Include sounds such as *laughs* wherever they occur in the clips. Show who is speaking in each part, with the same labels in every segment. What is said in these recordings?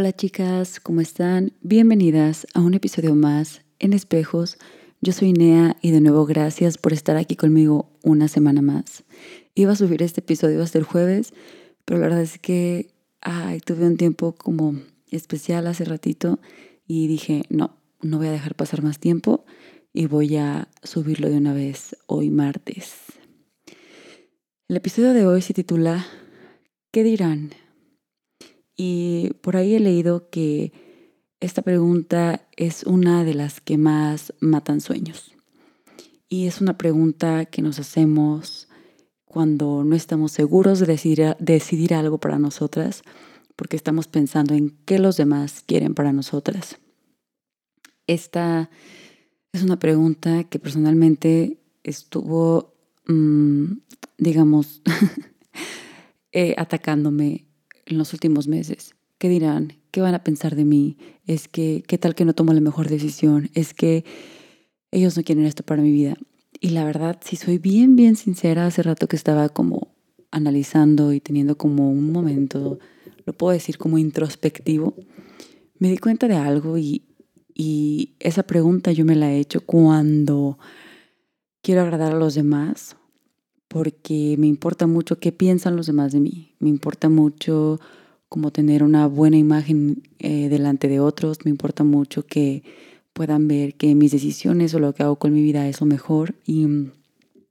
Speaker 1: Hola chicas, ¿cómo están? Bienvenidas a un episodio más en Espejos. Yo soy Nea y de nuevo gracias por estar aquí conmigo una semana más. Iba a subir este episodio hasta el jueves, pero la verdad es que tuve un tiempo como especial hace ratito y dije, no, no voy a dejar pasar más tiempo y voy a subirlo de una vez hoy martes. El episodio de hoy se titula ¿Qué dirán? Y por ahí he leído que esta pregunta es una de las que más matan sueños. Y es una pregunta que nos hacemos cuando no estamos seguros de decidir, decidir algo para nosotras, porque estamos pensando en qué los demás quieren para nosotras. Esta es una pregunta que personalmente estuvo, mm, digamos, *laughs* eh, atacándome en los últimos meses. ¿Qué dirán? ¿Qué van a pensar de mí? Es que, ¿qué tal que no tomo la mejor decisión? Es que ellos no quieren esto para mi vida. Y la verdad, si soy bien, bien sincera, hace rato que estaba como analizando y teniendo como un momento, lo puedo decir como introspectivo, me di cuenta de algo y, y esa pregunta yo me la he hecho cuando quiero agradar a los demás, porque me importa mucho qué piensan los demás de mí. Me importa mucho como tener una buena imagen eh, delante de otros. Me importa mucho que puedan ver que mis decisiones o lo que hago con mi vida es lo mejor. Y mm,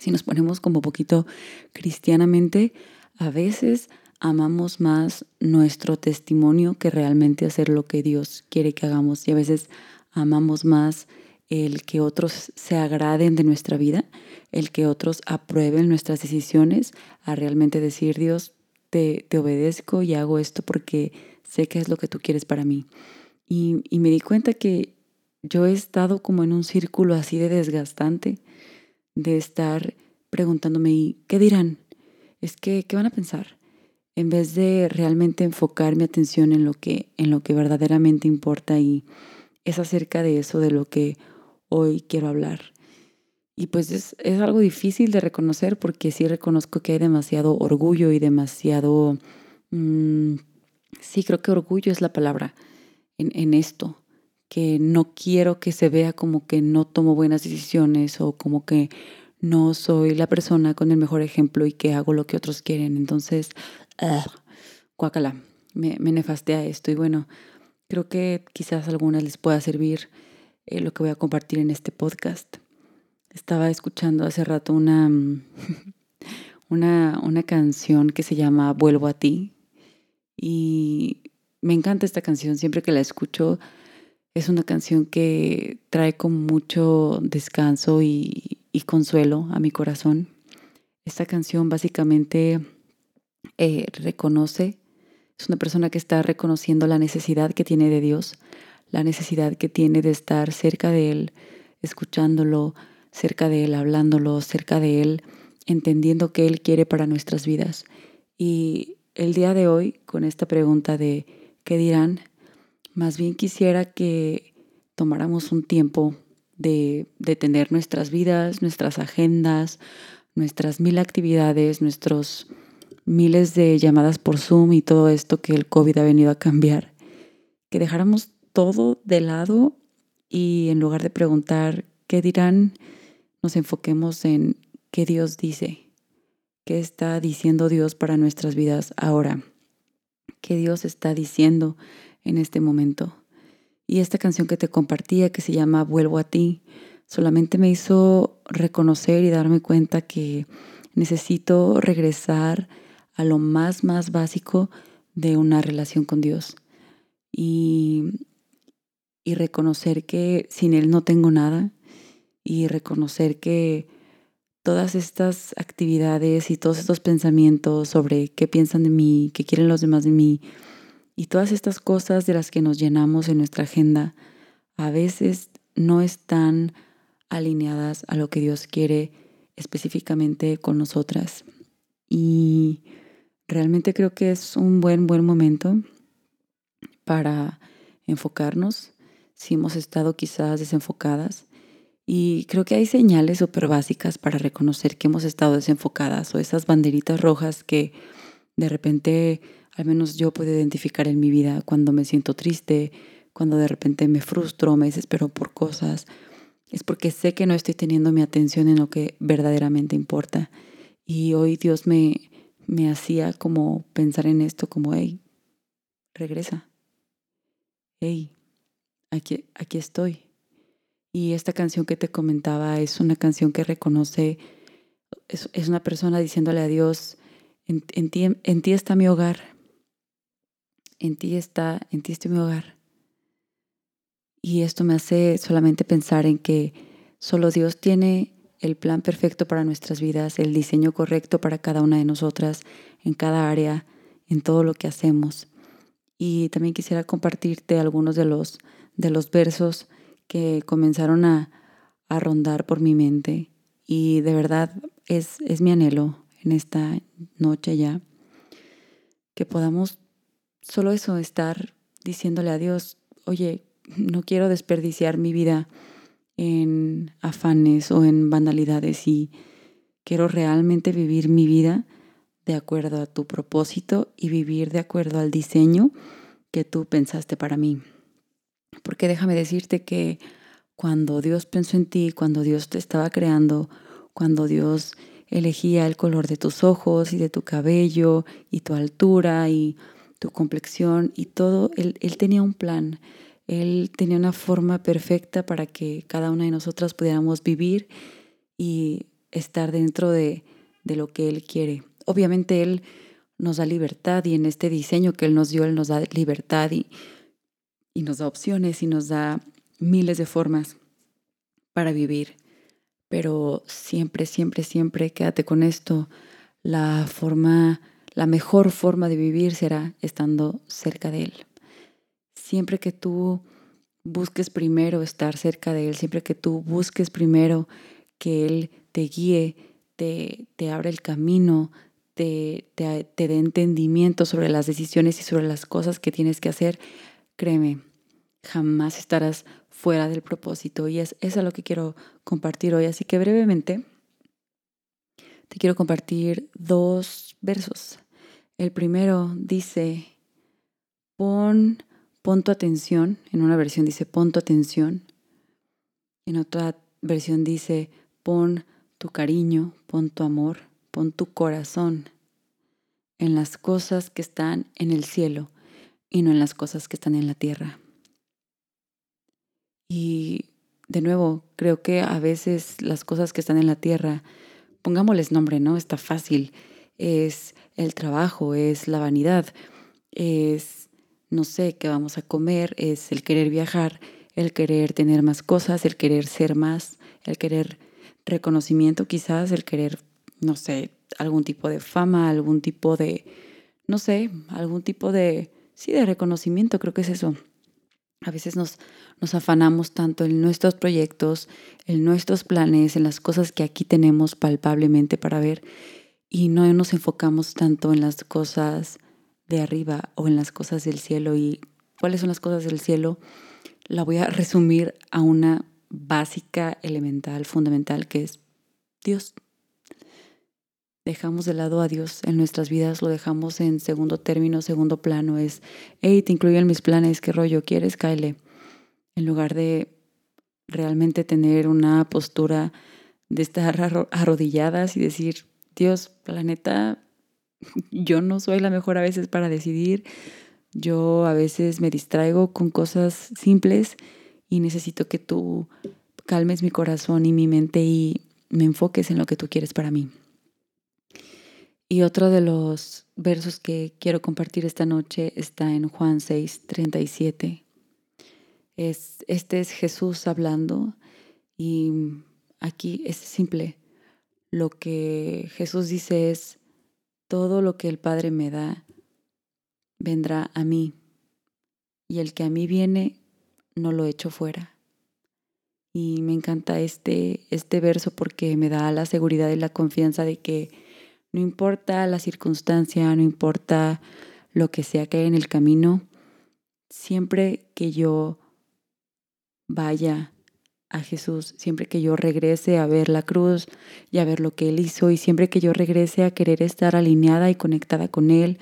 Speaker 1: si nos ponemos como poquito cristianamente, a veces amamos más nuestro testimonio que realmente hacer lo que Dios quiere que hagamos. Y a veces amamos más el que otros se agraden de nuestra vida, el que otros aprueben nuestras decisiones, a realmente decir, Dios, te, te obedezco y hago esto porque sé que es lo que tú quieres para mí. Y, y me di cuenta que yo he estado como en un círculo así de desgastante, de estar preguntándome, ¿qué dirán? Es que, ¿qué van a pensar? En vez de realmente enfocar mi atención en lo que, en lo que verdaderamente importa y es acerca de eso, de lo que hoy quiero hablar. Y pues es, algo difícil de reconocer porque sí reconozco que hay demasiado orgullo y demasiado... Mm, sí, creo que orgullo es la palabra en, esto, que no quiero que se vea como que no tomo buenas decisiones o como que no soy la persona con el mejor ejemplo y que hago lo que otros quieren. Entonces, uh, guácala, me, me nefastea esto. Y bueno, creo que quizás algunas les pueda servir eh, lo que voy a compartir en este podcast. Estaba escuchando hace rato una, *laughs* una, una canción que se llama Vuelvo a ti y me encanta esta canción, siempre que la escucho es una canción que trae con mucho descanso y, consuelo a mi corazón. Esta canción básicamente eh, reconoce, es una persona que está reconociendo la necesidad que tiene de Dios, la necesidad que tiene de estar cerca de Él, escuchándolo, cerca de Él, hablándolo, cerca de Él, entendiendo qué Él quiere para nuestras vidas. Y el día de hoy, con esta pregunta de ¿qué dirán? Más bien quisiera que tomáramos un tiempo de, de tener nuestras vidas, nuestras agendas, nuestras mil actividades, nuestros miles de llamadas por Zoom y todo esto que el COVID ha venido a cambiar, que dejáramos todo de lado y en lugar de preguntar qué dirán, nos enfoquemos en qué Dios dice, qué está diciendo Dios para nuestras vidas ahora, qué Dios está diciendo en este momento. Y esta canción que te compartía, que se llama Vuelvo a ti, solamente me hizo reconocer y darme cuenta que necesito regresar a lo más, más básico de una relación con Dios. Y y reconocer que sin Él no tengo nada y reconocer que todas estas actividades y todos estos pensamientos sobre qué piensan de mí, qué quieren los demás de mí y todas estas cosas de las que nos llenamos en nuestra agenda a veces no están alineadas a lo que Dios quiere específicamente con nosotras. Y realmente creo que es un buen, buen momento para enfocarnos si hemos estado quizás desenfocadas. Y creo que hay señales súper básicas para reconocer que hemos estado desenfocadas o esas banderitas rojas que de repente al menos yo puedo identificar en mi vida cuando me siento triste, cuando de repente me frustro, me desespero por cosas, es porque sé que no estoy teniendo mi atención en lo que verdaderamente importa. Y hoy Dios me, me hacía como pensar en esto, como, hey, regresa. Hey, aquí, aquí estoy. Y esta canción que te comentaba es una canción que reconoce, es, es una persona diciéndole a Dios, en, en, ti, en ti está mi hogar, en ti está, en ti está mi hogar. Y esto me hace solamente pensar en que solo Dios tiene el plan perfecto para nuestras vidas, el diseño correcto para cada una de nosotras, en cada área, en todo lo que hacemos. Y también quisiera compartirte algunos de los, de los versos que comenzaron a, a rondar por mi mente. Y de verdad es, es mi anhelo en esta noche ya, que podamos solo eso, estar diciéndole a Dios, oye, no quiero desperdiciar mi vida en afanes o en banalidades y quiero realmente vivir mi vida de acuerdo a tu propósito y vivir de acuerdo al diseño que tú pensaste para mí. Porque déjame decirte que cuando Dios pensó en ti, cuando Dios te estaba creando, cuando Dios elegía el color de tus ojos y de tu cabello y tu altura y tu complexión y todo, Él, él tenía un plan. Él tenía una forma perfecta para que cada una de nosotras pudiéramos vivir y estar dentro de, lo que Él quiere. Obviamente Él nos da libertad y en este diseño que Él nos dio, Él nos da libertad y, y nos da opciones y nos da miles de formas para vivir. Pero siempre, siempre, siempre quédate con esto. La forma, la mejor forma de vivir será estando cerca de Él. Siempre que tú busques primero estar cerca de Él, siempre que tú busques primero que Él te guíe, te, te abra el camino, te, te, te dé entendimiento sobre las decisiones y sobre las cosas que tienes que hacer, créeme, jamás estarás fuera del propósito. Y es eso lo que quiero compartir hoy. Así que brevemente te quiero compartir dos versos. El primero dice, pon pon tu atención, en una versión dice pon tu atención, en otra versión dice pon tu cariño, pon tu amor, pon tu corazón en las cosas que están en el cielo y no en las cosas que están en la tierra. Y de nuevo, creo que a veces las cosas que están en la tierra, pongámosles nombre, ¿no? Está fácil. Es el trabajo, es la vanidad, es no sé qué vamos a comer, es el querer viajar, el querer tener más cosas, el querer ser más, el querer reconocimiento quizás, el querer, no sé, algún tipo de fama, algún tipo de, no sé, algún tipo de, sí, de reconocimiento, creo que es eso. A veces nos, nos afanamos tanto en nuestros proyectos, en nuestros planes, en las cosas que aquí tenemos palpablemente para ver y no nos enfocamos tanto en las cosas de arriba o en las cosas del cielo. ¿Y cuáles son las cosas del cielo? La voy a resumir a una básica, elemental, fundamental, que es Dios. Dejamos de lado a Dios en nuestras vidas, lo dejamos en segundo término, segundo plano. Es, hey, te incluyo en mis planes, ¿qué rollo quieres? Kyle. En lugar de realmente tener una postura de estar arrodilladas y decir, Dios, planeta, *laughs* yo no soy la mejor a veces para decidir. Yo a veces me distraigo con cosas simples y necesito que tú calmes mi corazón y mi mente y me enfoques en lo que tú quieres para mí. Y otro de los versos que quiero compartir esta noche está en Juan 6, 37. Es, este es Jesús hablando y aquí es simple. Lo que Jesús dice es, todo lo que el Padre me da vendrá a mí, y el que a mí viene no lo echo fuera. Y me encanta este, este verso porque me da la seguridad y la confianza de que no importa la circunstancia, no importa lo que sea que hay en el camino, siempre que yo vaya a Jesús, siempre que yo regrese a ver la cruz y a ver lo que Él hizo y siempre que yo regrese a querer estar alineada y conectada con Él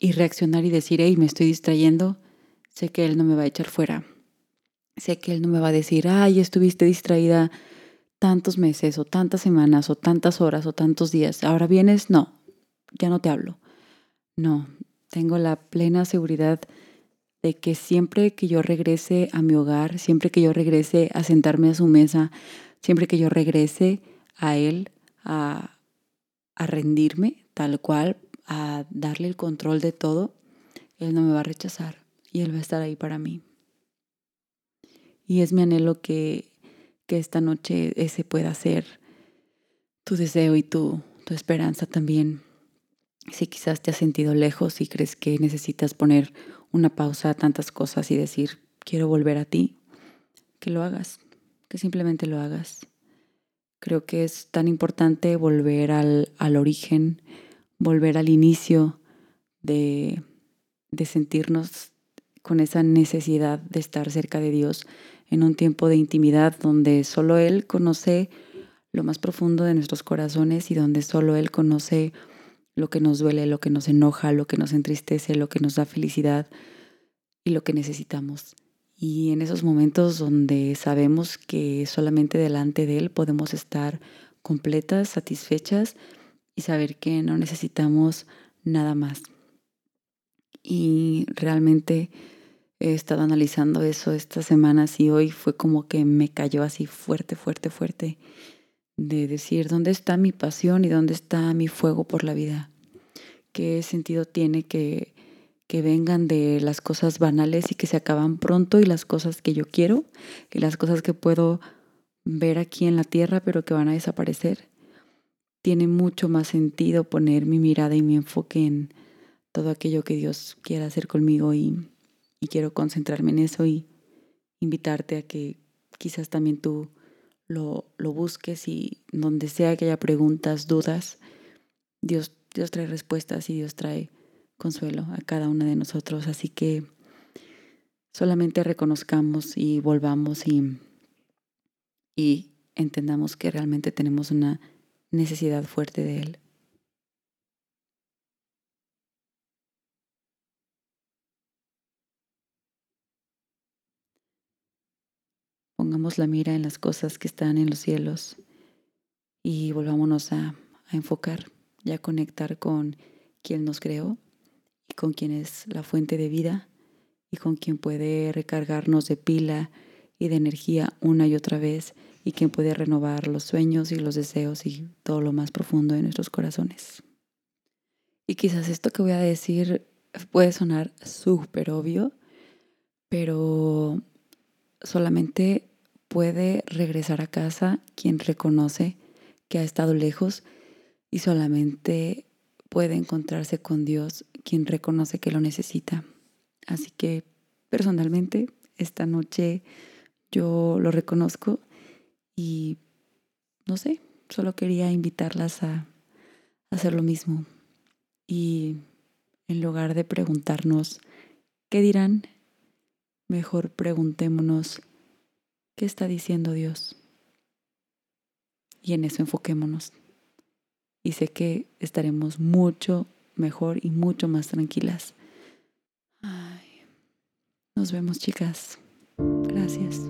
Speaker 1: y reaccionar y decir, hey, me estoy distrayendo, sé que Él no me va a echar fuera. Sé que Él no me va a decir, ay, estuviste distraída tantos meses o tantas semanas o tantas horas o tantos días. Ahora vienes, no, ya no te hablo. No, tengo la plena seguridad de que siempre que yo regrese a mi hogar, siempre que yo regrese a sentarme a su mesa, siempre que yo regrese a Él, a, a rendirme tal cual, a darle el control de todo, Él no me va a rechazar y Él va a estar ahí para mí. Y es mi anhelo que, que esta noche ese pueda ser tu deseo y tu, tu esperanza también. Si quizás te has sentido lejos y crees que necesitas poner una pausa a tantas cosas y decir, quiero volver a ti, que lo hagas, que simplemente lo hagas. Creo que es tan importante volver al, al origen, volver al inicio de, de sentirnos con esa necesidad de estar cerca de Dios en un tiempo de intimidad donde solo Él conoce lo más profundo de nuestros corazones y donde solo Él conoce lo que nos duele, lo que nos enoja, lo que nos entristece, lo que nos da felicidad y lo que necesitamos. Y en esos momentos donde sabemos que solamente delante de Él podemos estar completas, satisfechas y saber que no necesitamos nada más. Y realmente he estado analizando eso estas semanas y hoy fue como que me cayó así fuerte, fuerte, fuerte de decir dónde está mi pasión y dónde está mi fuego por la vida. ¿Qué sentido tiene que, que vengan de las cosas banales y que se acaban pronto y las cosas que yo quiero y las cosas que puedo ver aquí en la tierra pero que van a desaparecer? tiene mucho más sentido poner mi mirada y mi enfoque en todo aquello que Dios quiera hacer conmigo y, quiero concentrarme en eso y invitarte a que quizás también tú lo, lo, busques y donde sea que haya preguntas, dudas, Dios, Dios trae respuestas y Dios trae consuelo a cada una de nosotros. Así que solamente reconozcamos y volvamos y, y entendamos que realmente tenemos una necesidad fuerte de Él. Pongamos la mira en las cosas que están en los cielos y volvámonos a, a enfocar y a conectar con quien nos creó y con quien es la fuente de vida y con quien puede recargarnos de pila y de energía una y otra vez y quien puede renovar los sueños y los deseos y todo lo más profundo de nuestros corazones. Y quizás esto que voy a decir puede sonar súper obvio, pero solamente puede regresar a casa quien reconoce que ha estado lejos y solamente puede encontrarse con Dios quien reconoce que lo necesita. Así que personalmente esta noche yo lo reconozco y no sé, solo quería invitarlas a hacer lo mismo. Y en lugar de preguntarnos qué dirán, mejor preguntémonos qué está diciendo Dios. Y en eso enfoquémonos. Y sé que estaremos mucho mejor y mucho más tranquilas. nos vemos chicas. Gracias.